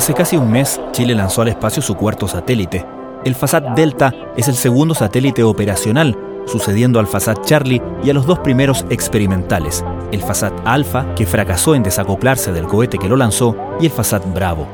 Hace casi un mes, Chile lanzó al espacio su cuarto satélite. El Fasat Delta es el segundo satélite operacional, sucediendo al Fasat Charlie y a los dos primeros experimentales, el Fasat Alpha, que fracasó en desacoplarse del cohete que lo lanzó, y el Fasat Bravo.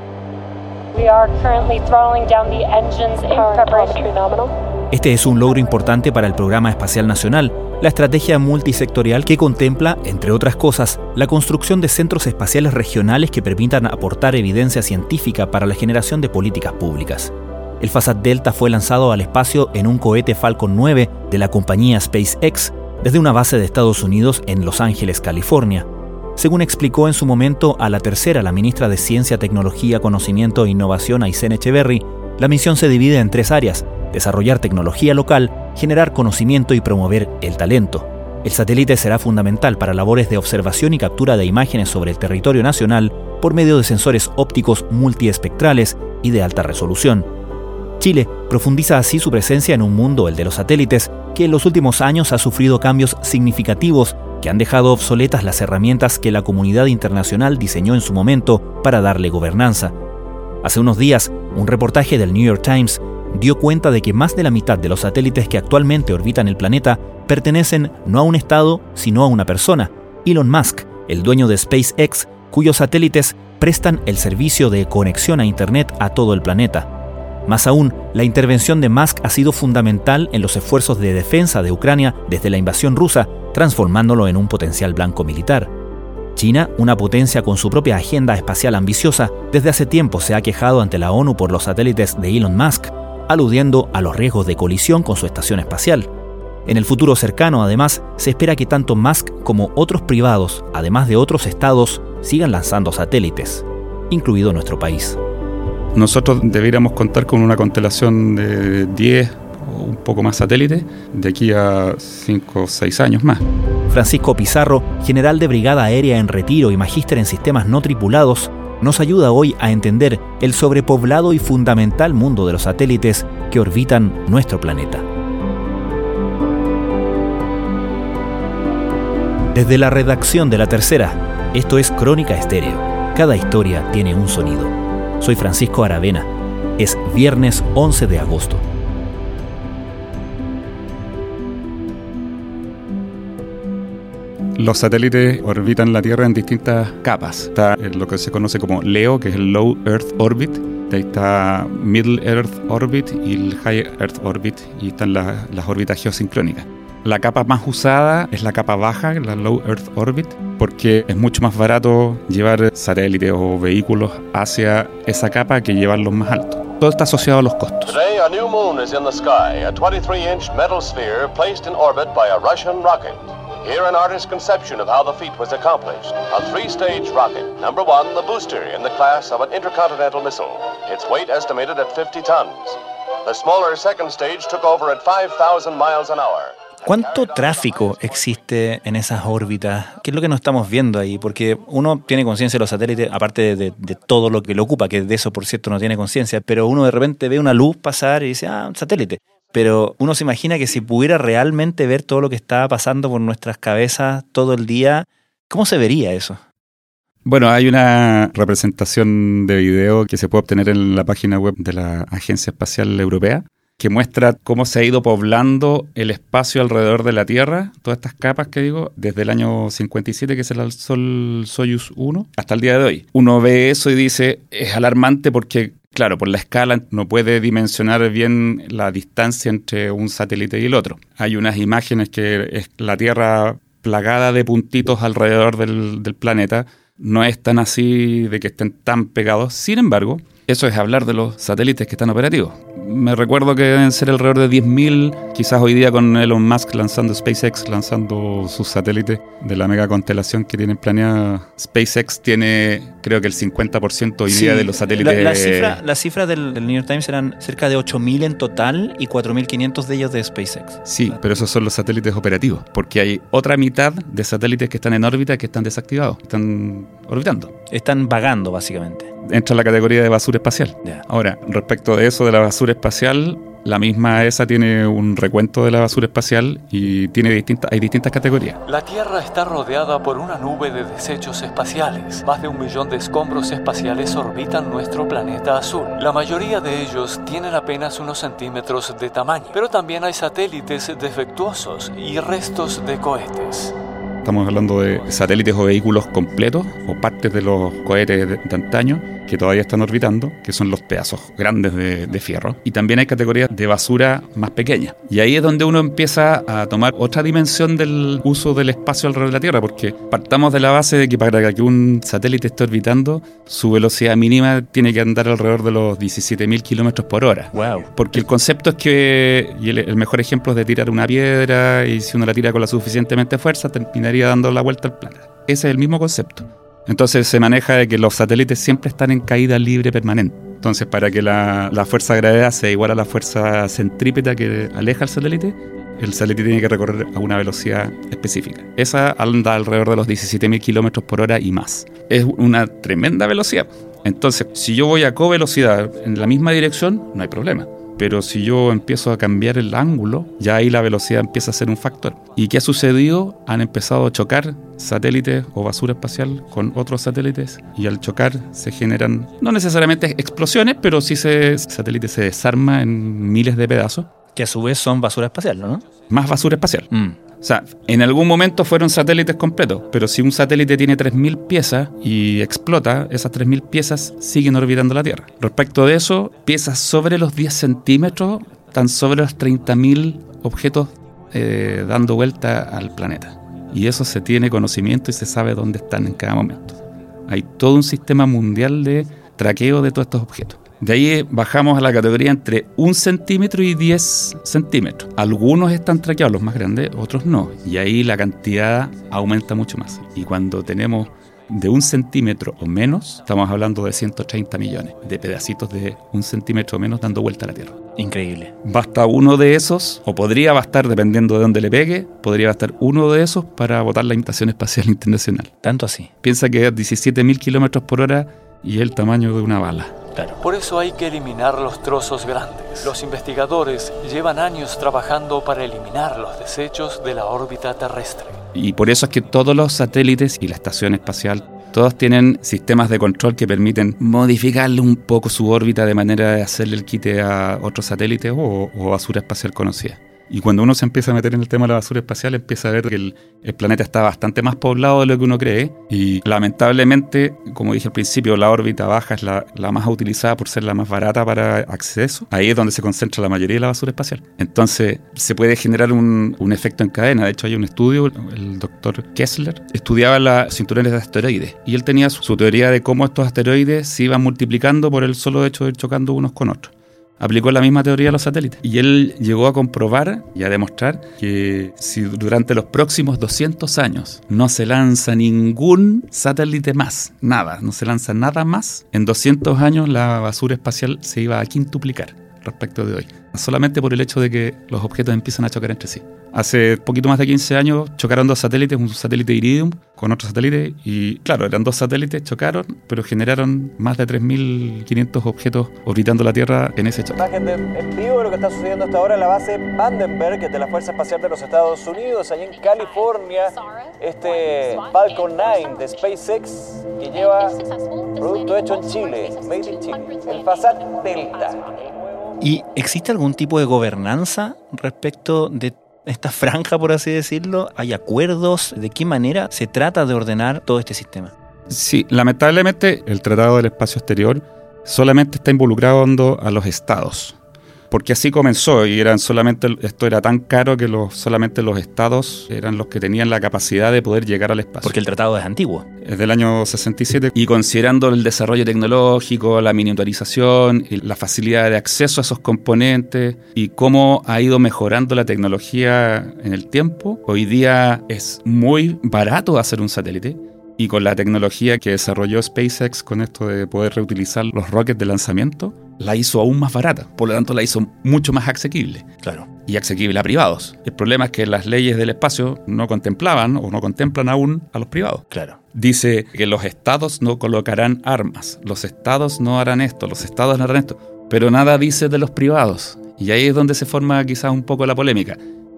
Este es un logro importante para el Programa Espacial Nacional, la estrategia multisectorial que contempla, entre otras cosas, la construcción de centros espaciales regionales que permitan aportar evidencia científica para la generación de políticas públicas. El Fasat Delta fue lanzado al espacio en un cohete Falcon 9 de la compañía SpaceX desde una base de Estados Unidos en Los Ángeles, California. Según explicó en su momento a la tercera la ministra de Ciencia, Tecnología, Conocimiento e Innovación, Aysén Echeverry, la misión se divide en tres áreas, desarrollar tecnología local, generar conocimiento y promover el talento. El satélite será fundamental para labores de observación y captura de imágenes sobre el territorio nacional por medio de sensores ópticos multiespectrales y de alta resolución. Chile profundiza así su presencia en un mundo, el de los satélites, que en los últimos años ha sufrido cambios significativos que han dejado obsoletas las herramientas que la comunidad internacional diseñó en su momento para darle gobernanza. Hace unos días, un reportaje del New York Times dio cuenta de que más de la mitad de los satélites que actualmente orbitan el planeta pertenecen no a un Estado, sino a una persona, Elon Musk, el dueño de SpaceX, cuyos satélites prestan el servicio de conexión a Internet a todo el planeta. Más aún, la intervención de Musk ha sido fundamental en los esfuerzos de defensa de Ucrania desde la invasión rusa, transformándolo en un potencial blanco militar. China, una potencia con su propia agenda espacial ambiciosa, desde hace tiempo se ha quejado ante la ONU por los satélites de Elon Musk, aludiendo a los riesgos de colisión con su estación espacial. En el futuro cercano, además, se espera que tanto Musk como otros privados, además de otros estados, sigan lanzando satélites, incluido nuestro país. Nosotros debiéramos contar con una constelación de 10 o un poco más satélites de aquí a 5 o 6 años más. Francisco Pizarro, general de Brigada Aérea en Retiro y magíster en sistemas no tripulados, nos ayuda hoy a entender el sobrepoblado y fundamental mundo de los satélites que orbitan nuestro planeta. Desde la redacción de La Tercera, esto es Crónica Estéreo. Cada historia tiene un sonido. Soy Francisco Aravena. Es viernes 11 de agosto. Los satélites orbitan la Tierra en distintas capas. Está lo que se conoce como LEO, que es el Low Earth Orbit. Ahí está Middle Earth Orbit y el High Earth Orbit. Y están las órbitas geosincrónicas. La capa más usada es la capa baja, la Low Earth Orbit, porque es mucho más barato llevar satélites o vehículos hacia esa capa que llevarlos más altos. Todo está asociado a los costos. Today, a new moon is in the sky, a 23-inch metal sphere placed in orbit by a Russian rocket. Here, an artist's conception of how the feat was accomplished. A three-stage rocket. Number one, the booster, in the class of an intercontinental missile. Its weight estimated at 50 tons. The smaller second stage took over at 5,000 miles an hour. ¿Cuánto tráfico existe en esas órbitas? ¿Qué es lo que no estamos viendo ahí? Porque uno tiene conciencia de los satélites, aparte de, de, todo lo que lo ocupa, que de eso, por cierto, no tiene conciencia, pero uno de repente ve una luz pasar y dice, ah, un satélite pero uno se imagina que si pudiera realmente ver todo lo que está pasando por nuestras cabezas todo el día, ¿cómo se vería eso? Bueno, hay una representación de video que se puede obtener en la página web de la Agencia Espacial Europea que muestra cómo se ha ido poblando el espacio alrededor de la Tierra, todas estas capas que digo, desde el año 57 que se lanzó el Soyuz 1 hasta el día de hoy. Uno ve eso y dice, es alarmante porque Claro, por la escala no puede dimensionar bien la distancia entre un satélite y el otro. Hay unas imágenes que es la Tierra plagada de puntitos alrededor del, del planeta. No es tan así de que estén tan pegados. Sin embargo, eso es hablar de los satélites que están operativos. Me recuerdo que deben ser alrededor de 10.000, quizás hoy día con Elon Musk lanzando SpaceX, lanzando sus satélites de la mega constelación que tienen planeada. SpaceX tiene, creo que el 50% hoy día de los satélites. La, cifra, la cifra del, New York Times eran cerca de 8.000 en total y 4.500 de ellos de SpaceX. Sí, pero esos son los satélites operativos, porque hay otra mitad de satélites que están en órbita que están desactivados, están orbitando. Están vagando, básicamente entra en la categoría de basura espacial. Ahora, respecto de eso de la basura espacial, La misma ESA tiene un recuento de la basura espacial y tiene distintas, hay distintas categorías. La Tierra está rodeada por una nube de desechos espaciales. Más de un millón de escombros espaciales orbitan nuestro planeta azul. La mayoría de ellos tienen apenas unos centímetros de tamaño, pero también hay satélites defectuosos y restos de cohetes. Estamos hablando de satélites o vehículos completos o partes de los cohetes de, antaño que todavía están orbitando, que son los pedazos grandes de, de, fierro. Y también hay categorías de basura más pequeña. Y ahí es donde uno empieza a tomar otra dimensión del uso del espacio alrededor de la Tierra, porque partamos de la base de que para que un satélite esté orbitando, su velocidad mínima tiene que andar alrededor de los 17.000 kilómetros por hora. Wow. Porque el concepto es que, y el, el mejor ejemplo es de tirar una piedra, y si uno la tira con la suficientemente fuerza, terminaría dando la vuelta al planeta. Ese es el mismo concepto. Entonces se maneja de que los satélites siempre están en caída libre permanente. Entonces, para que la, fuerza de gravedad sea igual a la fuerza centrípeta que aleja al satélite, el satélite tiene que recorrer a una velocidad específica. Esa anda alrededor de los 17.000 kilómetros por hora y más. Es una tremenda velocidad. Entonces, si yo voy a co-velocidad en la misma dirección, no hay problema. Pero si yo empiezo a cambiar el ángulo, ya ahí la velocidad empieza a ser un factor. ¿Y qué ha sucedido? Han empezado a chocar satélites o basura espacial con otros satélites y al chocar se generan, no necesariamente explosiones, pero sí se, el satélite se desarma en miles de pedazos. Que a su vez son basura espacial, ¿no? Más basura espacial. Mm. O sea, en algún momento fueron satélites completos, pero si un satélite tiene 3.000 piezas y explota, esas 3.000 piezas siguen orbitando la Tierra. Respecto de eso, piezas sobre los 10 centímetros están sobre los 30.000 objetos eh, dando vuelta al planeta. Y eso se tiene conocimiento y se sabe dónde están en cada momento. Hay todo un sistema mundial de traqueo de todos estos objetos. De ahí bajamos a la categoría entre un centímetro y 10 centímetros. Algunos están traqueados, los más grandes, otros no. Y ahí la cantidad aumenta mucho más. Y cuando tenemos de un centímetro o menos, estamos hablando de 130 millones de pedacitos de un centímetro o menos dando vuelta a la Tierra. Increíble. Basta uno de esos, o podría bastar, dependiendo de dónde le pegue, podría bastar uno de esos para botar la Estación Espacial Internacional. Tanto así. Piensa que es 17.000 kilómetros por hora y el tamaño de una bala. Claro. Por eso hay que eliminar los trozos grandes. Los investigadores llevan años trabajando para eliminar los desechos de la órbita terrestre. Y por eso es que todos los satélites y la estación espacial, todos tienen sistemas de control que permiten modificarle un poco su órbita de manera de hacerle el quite a otros satélites o, o basura espacial conocida. Y cuando uno se empieza a meter en el tema de la basura espacial, empieza a ver que el, planeta está bastante más poblado de lo que uno cree. Y lamentablemente, como dije al principio, la órbita baja es la, más utilizada por ser la más barata para acceso. Ahí es donde se concentra la mayoría de la basura espacial. Entonces, se puede generar un, efecto en cadena. De hecho, hay un estudio, el doctor Kessler estudiaba las cinturones de asteroides. Y él tenía su, su teoría de cómo estos asteroides se iban multiplicando por el solo hecho de ir chocando unos con otros aplicó la misma teoría a los satélites. Y él llegó a comprobar y a demostrar que si durante los próximos 200 años no se lanza ningún satélite más, nada, no se lanza nada más, en 200 años la basura espacial se iba a quintuplicar respecto de hoy. Solamente por el hecho de que los objetos empiezan a chocar entre sí. Hace poquito más de 15 años chocaron dos satélites, un satélite Iridium con otro satélite, y claro, eran dos satélites, chocaron, pero generaron más de 3.500 objetos orbitando la Tierra en ese choque. Imagen de, en vivo de lo que está sucediendo hasta ahora en la base Vandenberg de la Fuerza Espacial de los Estados Unidos, allá en California. Este Falcon 9 de SpaceX que lleva producto hecho en Chile, made in Chile, el Fasat Delta. ¿Y existe algún tipo de gobernanza respecto de esta franja, por así decirlo? ¿Hay acuerdos? ¿De qué manera se trata de ordenar todo este sistema? Sí, lamentablemente el Tratado del Espacio Exterior solamente está involucrando a los estados. Porque así comenzó y eran solamente esto era tan caro que los, solamente los estados eran los que tenían la capacidad de poder llegar al espacio. Porque el tratado es antiguo. Es del año 67 y considerando el desarrollo tecnológico, la miniaturización, la facilidad de acceso a esos componentes y cómo ha ido mejorando la tecnología en el tiempo, hoy día es muy barato hacer un satélite y con la tecnología que desarrolló SpaceX con esto de poder reutilizar los rockets de lanzamiento, la hizo aún más barata, por lo tanto la hizo mucho más asequible. Claro. Y asequible a privados. El problema es que las leyes del espacio no contemplaban o no contemplan aún a los privados. Claro. Dice que los estados no colocarán armas, los estados no harán esto, los estados no harán esto, pero nada dice de los privados. Y ahí es donde se forma quizás un poco la polémica.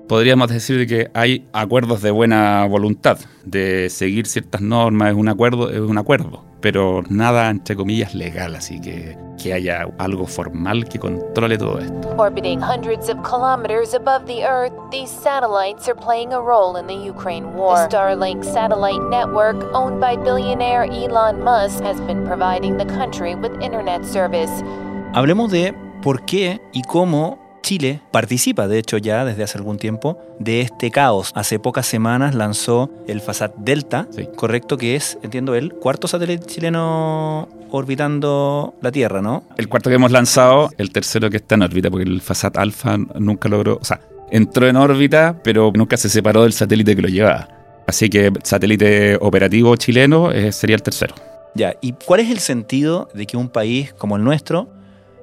Podríamos decir que hay acuerdos de buena voluntad, de seguir ciertas normas, es un acuerdo, es un acuerdo, pero nada entre comillas legal, así que que haya algo formal que controle todo esto. Orbiting hundreds of kilometers above the Earth, these satellites are playing a role in the Ukraine war. The Starlink satellite network, owned by billionaire Elon Musk, has been providing the country with internet service. Hablemos de por qué y cómo Chile participa, de hecho, ya desde hace algún tiempo, de este caos. Hace pocas semanas lanzó el FASAT Delta, correcto, que es, entiendo, el cuarto satélite chileno orbitando la Tierra, ¿no? El cuarto que hemos lanzado, el tercero que está en órbita, porque el FASAT Alpha nunca logró, o sea, entró en órbita, pero nunca se separó del satélite que lo llevaba. Así que satélite operativo chileno eh, sería el tercero. Ya, ¿y cuál es el sentido de que un país como el nuestro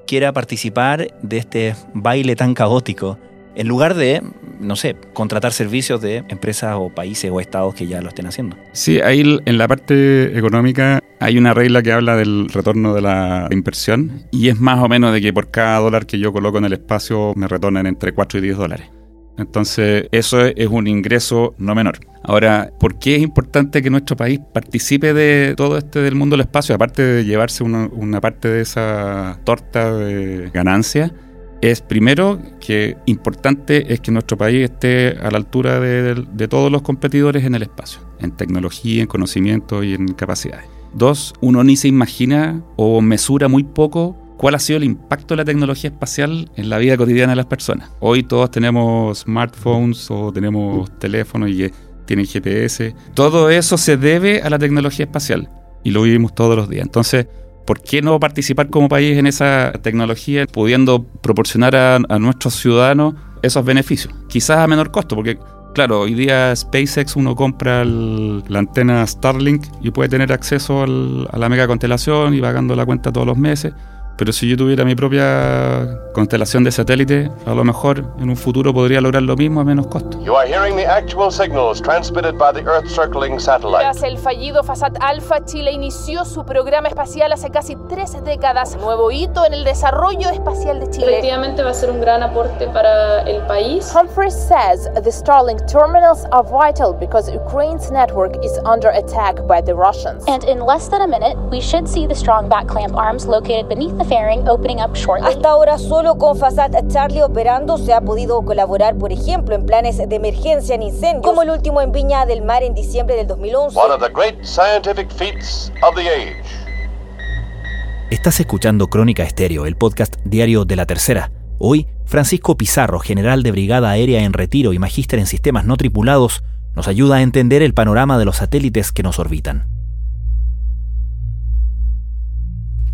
quiera participar de este baile tan caótico, en lugar de, no sé, contratar servicios de empresas o países o estados que ya lo estén haciendo. Sí, ahí en la parte económica hay una regla que habla del retorno de la inversión y es más o menos de que por cada dólar que yo coloco en el espacio me retornan entre 4 y 10 dólares. Entonces, eso es un ingreso no menor. Ahora, ¿por qué es importante que nuestro país participe de todo este del mundo del espacio? Aparte de llevarse una, parte de esa torta de ganancia, es primero que importante es que nuestro país esté a la altura de, de, todos los competidores en el espacio, en tecnología, en conocimiento y en capacidades. Dos, uno ni se imagina o mesura muy poco cuál ha sido el impacto de la tecnología espacial en la vida cotidiana de las personas. Hoy todos tenemos smartphones o tenemos teléfonos y tienen GPS. Todo eso se debe a la tecnología espacial y lo vivimos todos los días. Entonces, ¿por qué no participar como país en esa tecnología pudiendo proporcionar a, nuestros ciudadanos esos beneficios? Quizás a menor costo, porque claro, hoy día SpaceX uno compra la antena Starlink y puede tener acceso a la mega constelación y pagando la cuenta todos los meses. Pero si yo tuviera mi propia constelación de satélite, a lo mejor en un futuro podría lograr lo mismo a menos costo. Tras el fallido Fasat Alpha, Chile inició su programa espacial hace casi tres décadas, nuevo hito en el desarrollo espacial de Chile. Efectivamente va a ser un gran aporte para el país. Humphreys says the Starlink terminals are vital because Ukraine's network is under attack by the Russians. And in less than a minute, we should see the strong back clamp arms located beneath the hasta ahora solo con Fasat Charlie operando se ha podido colaborar, por ejemplo, en planes de emergencia en incendios, como el último en Viña del Mar en diciembre del 2011. Estás escuchando Crónica Estéreo, el podcast diario de la Tercera. Hoy, Francisco Pizarro, general de Brigada Aérea en Retiro y magíster en sistemas no tripulados, nos ayuda a entender el panorama de los satélites que nos orbitan.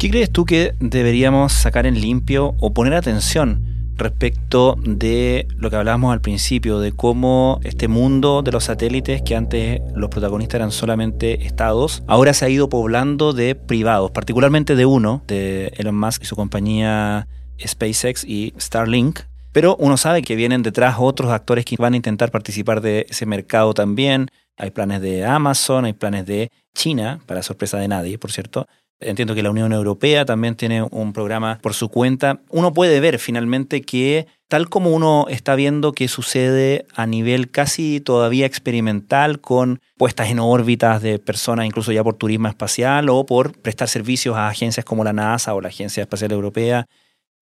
¿Qué crees tú que deberíamos sacar en limpio o poner atención respecto de lo que hablábamos al principio, de cómo este mundo de los satélites, que antes los protagonistas eran solamente estados, ahora se ha ido poblando de privados, particularmente de uno, de Elon Musk y su compañía SpaceX y Starlink, pero uno sabe que vienen detrás otros actores que van a intentar participar de ese mercado también. Hay planes de Amazon, hay planes de China, para sorpresa de nadie, por cierto, Entiendo que la Unión Europea también tiene un programa por su cuenta. Uno puede ver finalmente que tal como uno está viendo que sucede a nivel casi todavía experimental con puestas en órbitas de personas incluso ya por turismo espacial o por prestar servicios a agencias como la NASA o la Agencia Espacial Europea,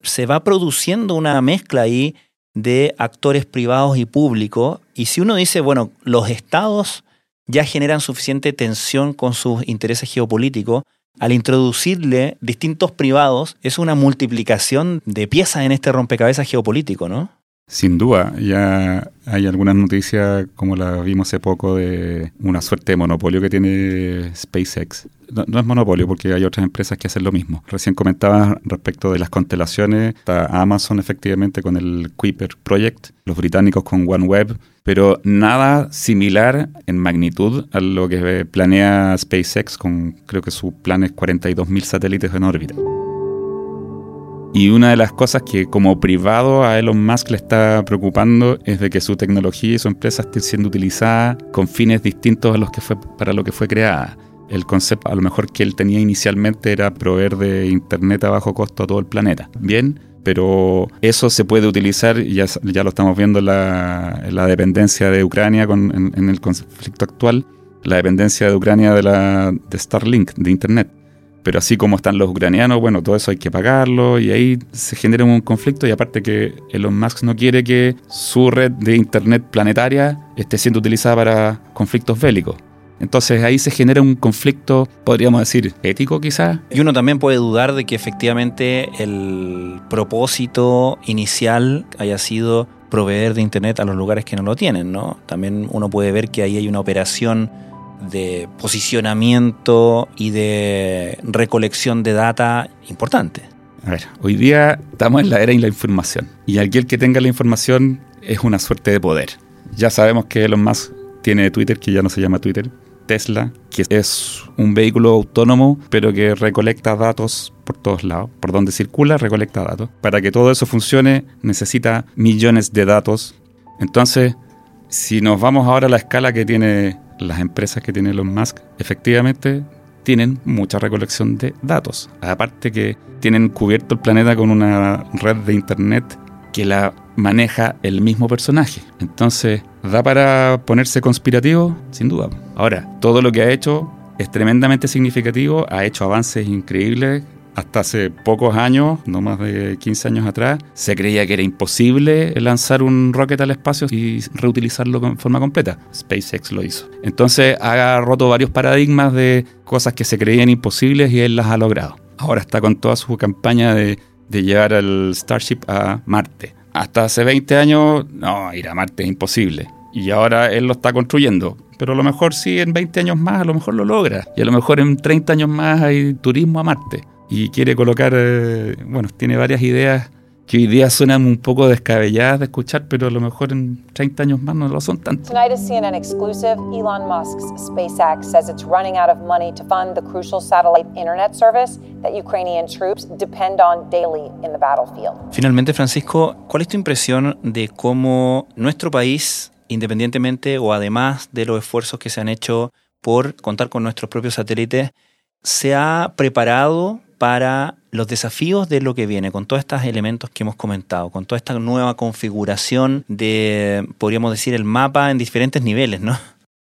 se va produciendo una mezcla ahí de actores privados y públicos. Y si uno dice, bueno, los estados ya generan suficiente tensión con sus intereses geopolíticos, al introducirle distintos privados, es una multiplicación de piezas en este rompecabezas geopolítico, ¿no? Sin duda, ya hay algunas noticias, como la vimos hace poco, de una suerte de monopolio que tiene SpaceX. No, es monopolio porque hay otras empresas que hacen lo mismo. Recién comentaba respecto de las constelaciones, está Amazon efectivamente con el Kuiper Project, los británicos con OneWeb, pero nada similar en magnitud a lo que planea SpaceX con creo que su plan es 42.000 satélites en órbita. Y una de las cosas que como privado a Elon Musk le está preocupando es de que su tecnología y su empresa estén siendo utilizada con fines distintos a los que fue para lo que fue creada. el concepto a lo mejor que él tenía inicialmente era proveer de Internet a bajo costo a todo el planeta. Bien, pero eso se puede utilizar, ya, ya lo estamos viendo en la, la dependencia de Ucrania con, en, el conflicto actual, la dependencia de Ucrania de, la, de Starlink, de Internet. Pero así como están los ucranianos, bueno, todo eso hay que pagarlo y ahí se genera un conflicto y aparte que Elon Musk no quiere que su red de Internet planetaria esté siendo utilizada para conflictos bélicos. Entonces ahí se genera un conflicto, podríamos decir, ético quizás. Y uno también puede dudar de que efectivamente el propósito inicial haya sido proveer de Internet a los lugares que no lo tienen, ¿no? También uno puede ver que ahí hay una operación de posicionamiento y de recolección de data importante. Hoy día estamos en la era de la información y aquel que tenga la información es una suerte de poder. Ya sabemos que Elon Musk tiene Twitter, que ya no se llama Twitter, Tesla, que es un vehículo autónomo, pero que recolecta datos por todos lados. Por donde circula, recolecta datos. Para que todo eso funcione, necesita millones de datos. Entonces, si nos vamos ahora a la escala que tiene las empresas que tiene Elon Musk, efectivamente tienen mucha recolección de datos. Aparte que tienen cubierto el planeta con una red de Internet que la maneja el mismo personaje. Entonces, ¿da para ponerse conspirativo? Sin duda. Ahora, todo lo que ha hecho es tremendamente significativo, ha hecho avances increíbles. Hasta hace pocos años, no más de 15 años atrás, se creía que era imposible lanzar un rocket al espacio y reutilizarlo en forma completa. SpaceX lo hizo. Entonces ha roto varios paradigmas de cosas que se creían imposibles y él las ha logrado. Ahora está con toda su campaña de de llevar al Starship a Marte. Hasta hace 20 años, no, ir a Marte es imposible. Y ahora él lo está construyendo. Pero a lo mejor sí, en 20 años más, a lo mejor lo logra. Y a lo mejor en 30 años más hay turismo a Marte. Y quiere colocar, eh, bueno, tiene varias ideas que hoy día suenan un poco descabelladas de escuchar, pero a lo mejor en 30 años más no lo son tanto. Tonight is CNN exclusive. Elon Musk's SpaceX says it's running out of money to fund the crucial satellite internet service that Ukrainian troops depend on daily in the battlefield. Finalmente, Francisco, ¿cuál es tu impresión de cómo nuestro país, independientemente o además de los esfuerzos que se han hecho por contar con nuestros propios satélites, se ha preparado para los desafíos de lo que viene, con todos estos elementos que hemos comentado, con toda esta nueva configuración de, podríamos decir, el mapa en diferentes niveles, ¿no?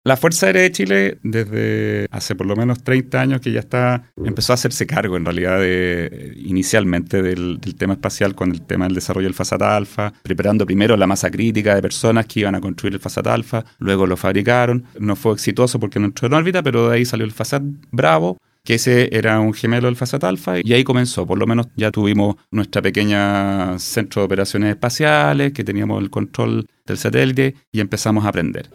La Fuerza Aérea de Chile, desde hace por lo menos 30 años que ya está, empezó a hacerse cargo en realidad de, inicialmente del, tema espacial con el tema del desarrollo del FASAT Alpha, preparando primero la masa crítica de personas que iban a construir el FASAT Alpha, luego lo fabricaron, no fue exitoso porque no entró en órbita, pero de ahí salió el FASAT Bravo, que ese era un gemelo del Fasat Alpha y ahí comenzó, por lo menos ya tuvimos nuestra pequeña centro de operaciones espaciales, que teníamos el control del satélite y empezamos a aprender.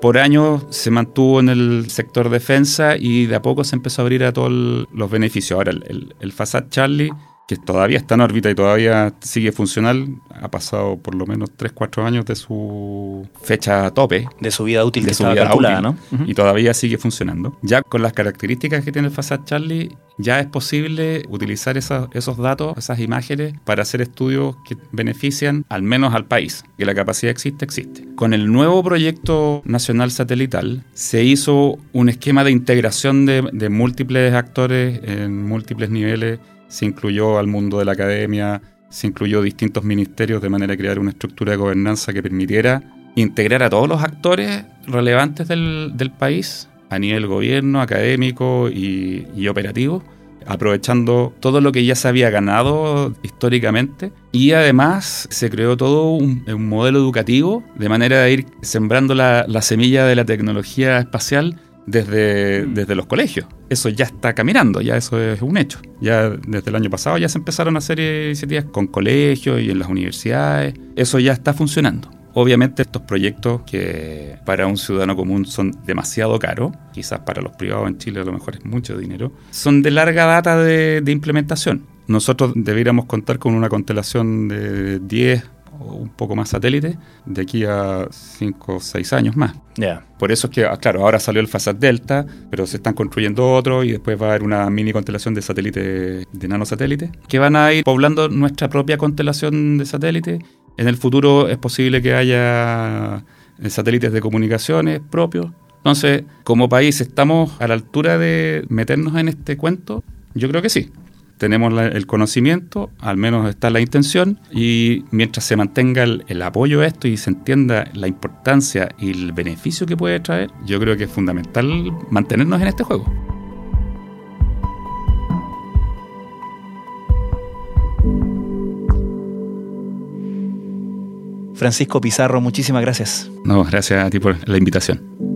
Por años se mantuvo en el sector defensa y de a poco se empezó a abrir a todos los beneficios. Ahora, el, el Fasat Charlie que todavía está en órbita y todavía sigue funcional, ha pasado por lo menos 3-4 años de su fecha tope. De su vida útil de su vida calculada, ¿no? Y todavía sigue funcionando. Ya con las características que tiene el FASAT Charlie, ya es posible utilizar esos datos, esas imágenes, para hacer estudios que benefician al menos al país. Que la capacidad existe, existe. Con el nuevo proyecto nacional satelital, se hizo un esquema de integración de, de múltiples actores en múltiples niveles se incluyó al mundo de la academia, se incluyó distintos ministerios de manera de crear una estructura de gobernanza que permitiera integrar a todos los actores relevantes del, país a nivel gobierno, académico y, operativo, aprovechando todo lo que ya se había ganado históricamente. Y además se creó todo un, modelo educativo de manera de ir sembrando la, la semilla de la tecnología espacial desde, desde los colegios. Eso ya está caminando, ya eso es un hecho. Ya desde el año pasado ya se empezaron a hacer iniciativas con colegios y en las universidades. Eso ya está funcionando. Obviamente estos proyectos que para un ciudadano común son demasiado caros, quizás para los privados en Chile a lo mejor es mucho dinero, son de larga data de, de implementación. Nosotros deberíamos contar con una constelación de 10 un poco más satélite de aquí a 5 o 6 años más. Por eso es que, ah, claro, ahora salió el FASAT Delta, pero se están construyendo otros y después va a haber una mini constelación de satélites, de nanosatélites, que van a ir poblando nuestra propia constelación de satélites. En el futuro es posible que haya eh, satélites de comunicaciones propios Entonces, como país, ¿estamos a la altura de meternos en este cuento? Yo creo que sí. Tenemos el conocimiento, al menos está la intención, y mientras se mantenga el, apoyo a esto y se entienda la importancia y el beneficio que puede traer, yo creo que es fundamental mantenernos en este juego. Francisco Pizarro, muchísimas gracias. No, gracias a ti por la invitación.